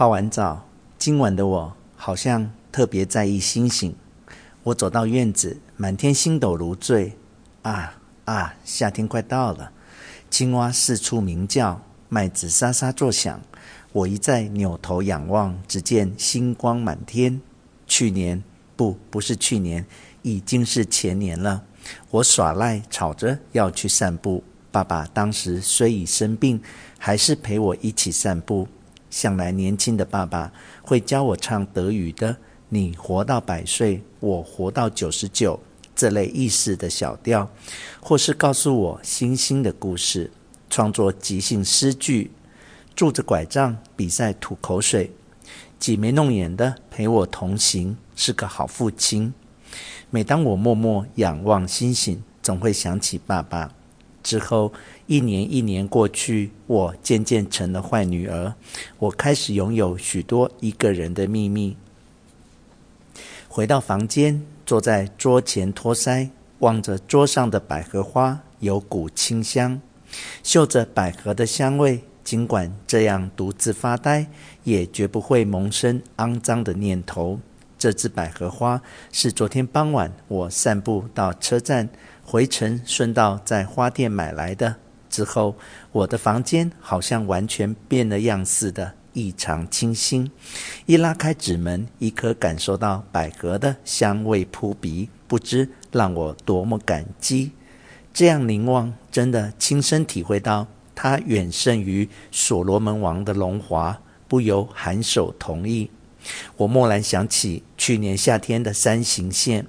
泡完澡，今晚的我好像特别在意星星。我走到院子，满天星斗如醉。啊啊，夏天快到了，青蛙四处鸣叫，麦子沙沙作响。我一再扭头仰望，只见星光满天。去年，不，不是去年，已经是前年了。我耍赖，吵着要去散步。爸爸当时虽已生病，还是陪我一起散步。向来年轻的爸爸会教我唱德语的“你活到百岁，我活到九十九”这类意思的小调，或是告诉我星星的故事，创作即兴诗句。拄着拐杖比赛吐口水，挤眉弄眼的陪我同行，是个好父亲。每当我默默仰望星星，总会想起爸爸。之后一年一年过去，我渐渐成了坏女儿。我开始拥有许多一个人的秘密。回到房间，坐在桌前托腮，望着桌上的百合花，有股清香，嗅着百合的香味。尽管这样独自发呆，也绝不会萌生肮脏的念头。这支百合花是昨天傍晚我散步到车站，回程顺道在花店买来的。之后，我的房间好像完全变了样似的，异常清新。一拉开纸门，一可感受到百合的香味扑鼻，不知让我多么感激。这样凝望，真的亲身体会到。它远胜于所罗门王的荣华，不由颔首同意。我蓦然想起去年夏天的山形县，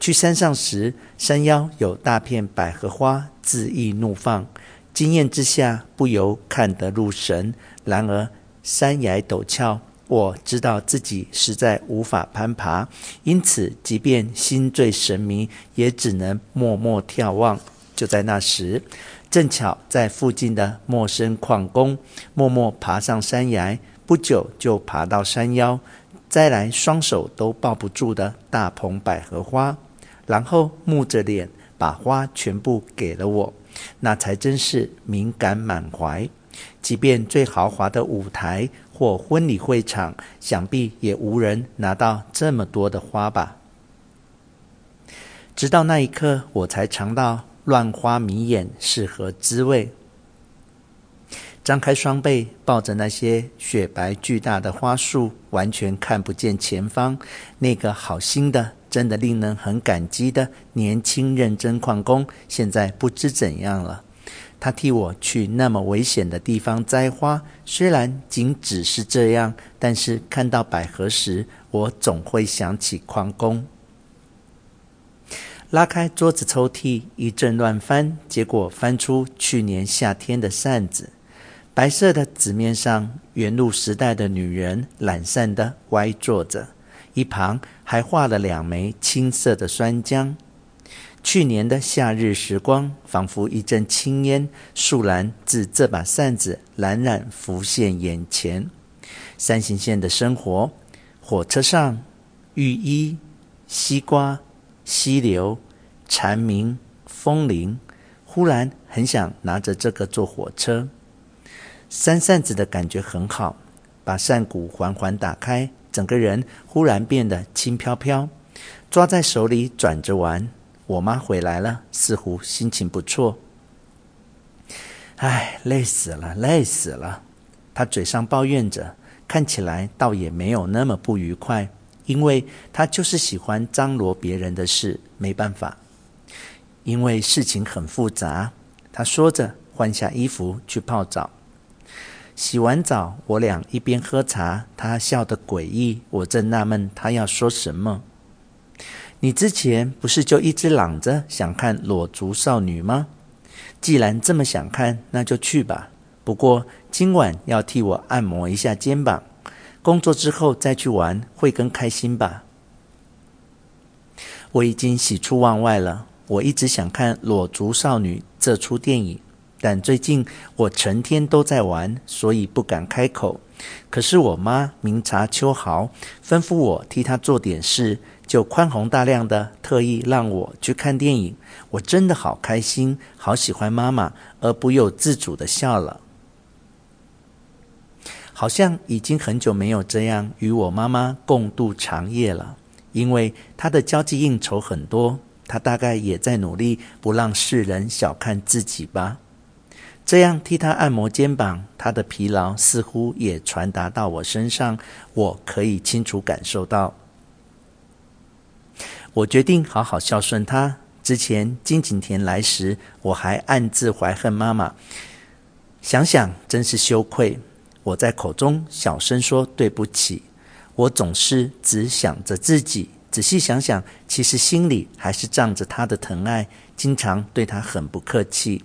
去山上时，山腰有大片百合花恣意怒放，惊艳之下不由看得入神。然而山崖陡峭，我知道自己实在无法攀爬，因此即便心醉神迷，也只能默默眺望。就在那时。正巧在附近的陌生矿工默默爬上山崖，不久就爬到山腰，摘来双手都抱不住的大捧百合花，然后木着脸把花全部给了我，那才真是敏感满怀。即便最豪华的舞台或婚礼会场，想必也无人拿到这么多的花吧。直到那一刻，我才尝到。乱花迷眼是何滋味？张开双臂，抱着那些雪白巨大的花束，完全看不见前方。那个好心的、真的令人很感激的年轻认真矿工，现在不知怎样了。他替我去那么危险的地方摘花，虽然仅只是这样，但是看到百合时，我总会想起矿工。拉开桌子抽屉，一阵乱翻，结果翻出去年夏天的扇子。白色的纸面上，元禄时代的女人懒散地歪坐着，一旁还画了两枚青色的酸浆。去年的夏日时光，仿佛一阵青烟，倏然自这把扇子冉冉浮现眼前。山形县的生活，火车上，浴衣，西瓜。溪流、蝉鸣、风铃，忽然很想拿着这个坐火车。扇扇子的感觉很好，把扇骨缓缓打开，整个人忽然变得轻飘飘，抓在手里转着玩。我妈回来了，似乎心情不错。唉，累死了，累死了。她嘴上抱怨着，看起来倒也没有那么不愉快。因为他就是喜欢张罗别人的事，没办法。因为事情很复杂，他说着换下衣服去泡澡。洗完澡，我俩一边喝茶，他笑得诡异。我正纳闷他要说什么。你之前不是就一直嚷着想看裸足少女吗？既然这么想看，那就去吧。不过今晚要替我按摩一下肩膀。工作之后再去玩会更开心吧？我已经喜出望外了。我一直想看《裸足少女》这出电影，但最近我成天都在玩，所以不敢开口。可是我妈明察秋毫，吩咐我替她做点事，就宽宏大量的特意让我去看电影。我真的好开心，好喜欢妈妈，而不由自主的笑了。好像已经很久没有这样与我妈妈共度长夜了。因为她的交际应酬很多，她大概也在努力不让世人小看自己吧。这样替他按摩肩膀，他的疲劳似乎也传达到我身上，我可以清楚感受到。我决定好好孝顺他。之前金景田来时，我还暗自怀恨妈妈，想想真是羞愧。我在口中小声说对不起。我总是只想着自己，仔细想想，其实心里还是仗着他的疼爱，经常对他很不客气。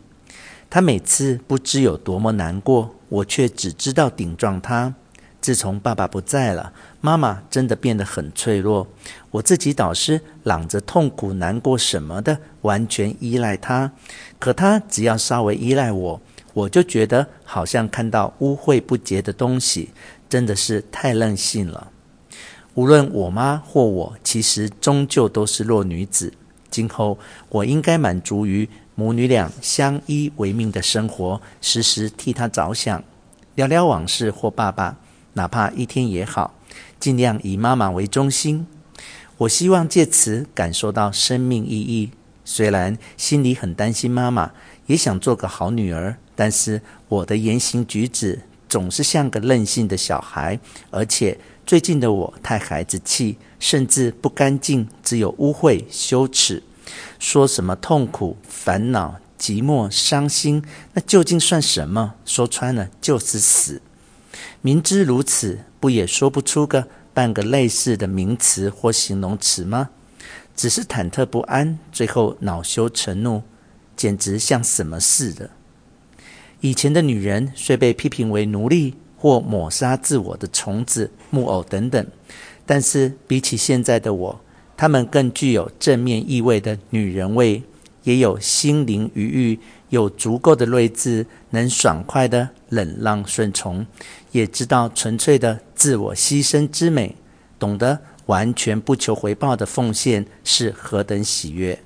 她每次不知有多么难过，我却只知道顶撞她。自从爸爸不在了，妈妈真的变得很脆弱。我自己倒是嚷着痛苦、难过什么的，完全依赖她。可她只要稍微依赖我，我就觉得好像看到污秽不洁的东西，真的是太任性了。无论我妈或我，其实终究都是弱女子。今后我应该满足于母女俩相依为命的生活，时时替她着想，聊聊往事或爸爸。哪怕一天也好，尽量以妈妈为中心。我希望借此感受到生命意义。虽然心里很担心妈妈，也想做个好女儿，但是我的言行举止总是像个任性的小孩。而且最近的我太孩子气，甚至不干净，只有污秽、羞耻。说什么痛苦、烦恼、寂寞、伤心，那究竟算什么？说穿了就是死。明知如此，不也说不出个半个类似的名词或形容词吗？只是忐忑不安，最后恼羞成怒，简直像什么似的。以前的女人虽被批评为奴隶或抹杀自我的虫子、木偶等等，但是比起现在的我，她们更具有正面意味的女人味，也有心灵愉悦。有足够的睿智，能爽快的忍让顺从，也知道纯粹的自我牺牲之美，懂得完全不求回报的奉献是何等喜悦。